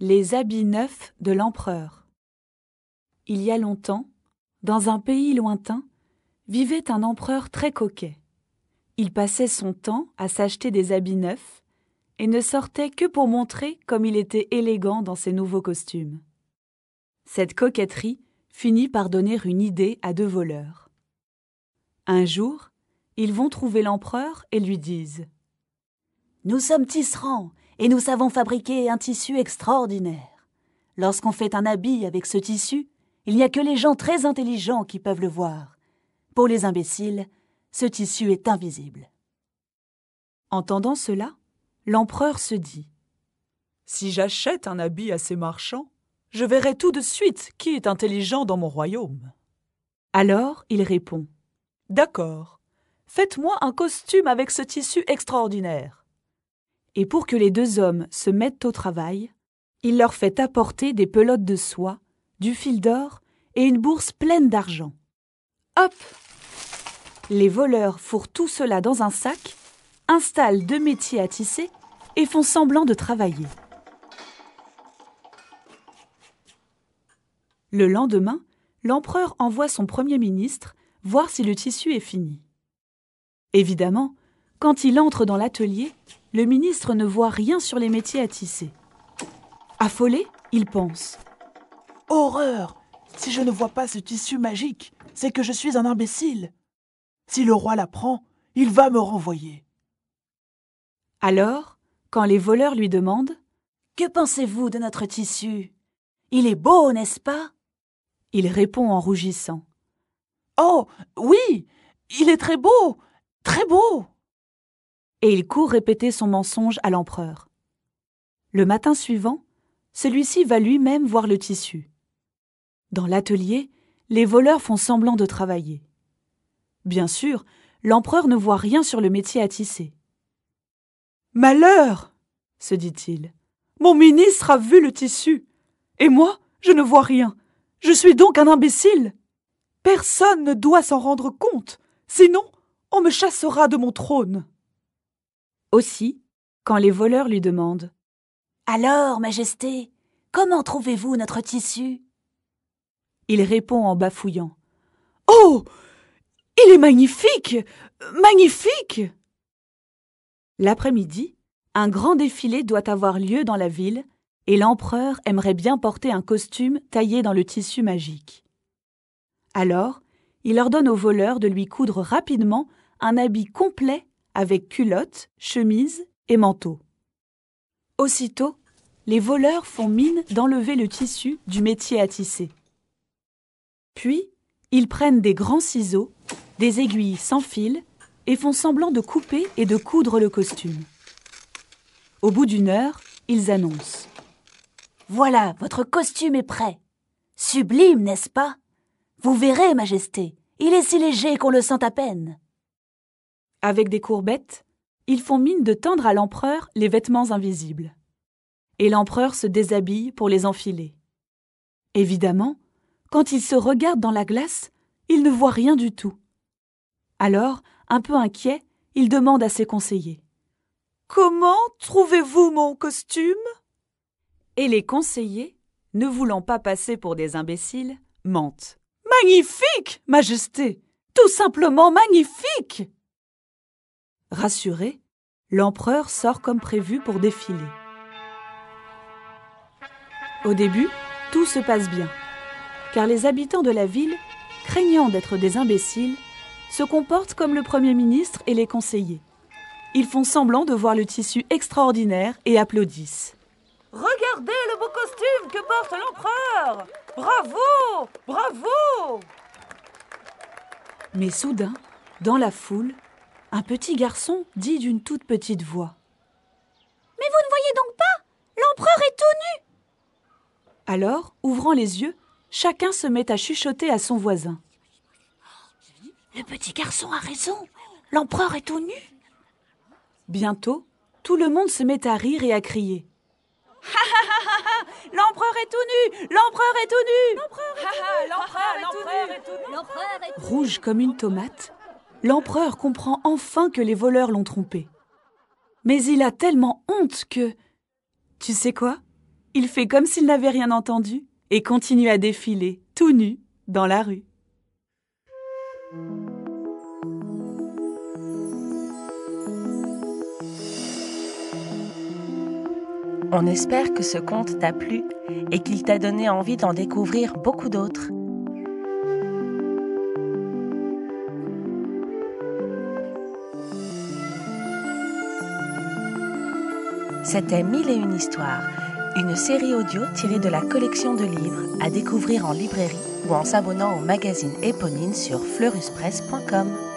Les habits neufs de l'empereur. Il y a longtemps, dans un pays lointain, vivait un empereur très coquet. Il passait son temps à s'acheter des habits neufs et ne sortait que pour montrer comme il était élégant dans ses nouveaux costumes. Cette coquetterie finit par donner une idée à deux voleurs. Un jour, ils vont trouver l'empereur et lui disent Nous sommes tisserands et nous savons fabriquer un tissu extraordinaire. Lorsqu'on fait un habit avec ce tissu, il n'y a que les gens très intelligents qui peuvent le voir. Pour les imbéciles, ce tissu est invisible. Entendant cela, l'empereur se dit Si j'achète un habit à ces marchands, je verrai tout de suite qui est intelligent dans mon royaume. Alors il répond D'accord, faites-moi un costume avec ce tissu extraordinaire et pour que les deux hommes se mettent au travail, il leur fait apporter des pelotes de soie, du fil d'or et une bourse pleine d'argent. Hop Les voleurs fourrent tout cela dans un sac, installent deux métiers à tisser et font semblant de travailler. Le lendemain, l'empereur envoie son premier ministre voir si le tissu est fini. Évidemment, quand il entre dans l'atelier, le ministre ne voit rien sur les métiers à tisser. Affolé, il pense Horreur Si je ne vois pas ce tissu magique, c'est que je suis un imbécile. Si le roi l'apprend, il va me renvoyer. Alors, quand les voleurs lui demandent Que pensez-vous de notre tissu? Il est beau, n'est-ce pas? Il répond en rougissant Oh, oui Il est très beau Très beau et il court répéter son mensonge à l'empereur. Le matin suivant, celui-ci va lui-même voir le tissu. Dans l'atelier, les voleurs font semblant de travailler. Bien sûr, l'empereur ne voit rien sur le métier à tisser. Malheur se dit-il. Mon ministre a vu le tissu. Et moi, je ne vois rien. Je suis donc un imbécile. Personne ne doit s'en rendre compte, sinon on me chassera de mon trône. Aussi, quand les voleurs lui demandent. Alors, Majesté, comment trouvez-vous notre tissu? Il répond en bafouillant. Oh! Il est magnifique! Magnifique! L'après-midi, un grand défilé doit avoir lieu dans la ville et l'empereur aimerait bien porter un costume taillé dans le tissu magique. Alors, il ordonne aux voleurs de lui coudre rapidement un habit complet avec culotte, chemise et manteau. Aussitôt, les voleurs font mine d'enlever le tissu du métier à tisser. Puis, ils prennent des grands ciseaux, des aiguilles sans fil et font semblant de couper et de coudre le costume. Au bout d'une heure, ils annoncent Voilà, votre costume est prêt. Sublime, n'est-ce pas? Vous verrez, Majesté, il est si léger qu'on le sent à peine. Avec des courbettes, ils font mine de tendre à l'empereur les vêtements invisibles. Et l'empereur se déshabille pour les enfiler. Évidemment, quand il se regarde dans la glace, il ne voit rien du tout. Alors, un peu inquiet, il demande à ses conseillers. Comment trouvez-vous mon costume? Et les conseillers, ne voulant pas passer pour des imbéciles, mentent. Magnifique, Majesté Tout simplement magnifique Rassuré, l'empereur sort comme prévu pour défiler. Au début, tout se passe bien, car les habitants de la ville, craignant d'être des imbéciles, se comportent comme le Premier ministre et les conseillers. Ils font semblant de voir le tissu extraordinaire et applaudissent. Regardez le beau costume que porte l'empereur Bravo Bravo Mais soudain, dans la foule, un petit garçon dit d'une toute petite voix. Mais vous ne voyez donc pas? L'empereur est tout nu Alors, ouvrant les yeux, chacun se met à chuchoter à son voisin. Le petit garçon a raison. L'empereur est tout nu. Bientôt, tout le monde se met à rire et à crier. L'empereur est tout nu L'empereur est tout nu L'empereur est tout nu. L'empereur est Rouge comme une tomate, l'empereur comprend enfin que les voleurs l'ont trompé. Mais il a tellement honte que... Tu sais quoi? Il fait comme s'il n'avait rien entendu et continue à défiler, tout nu, dans la rue. On espère que ce conte t'a plu et qu'il t'a donné envie d'en découvrir beaucoup d'autres. C'était Mille et une histoires, une série audio tirée de la collection de livres à découvrir en librairie ou en s'abonnant au magazine éponyme sur fleuruspresse.com.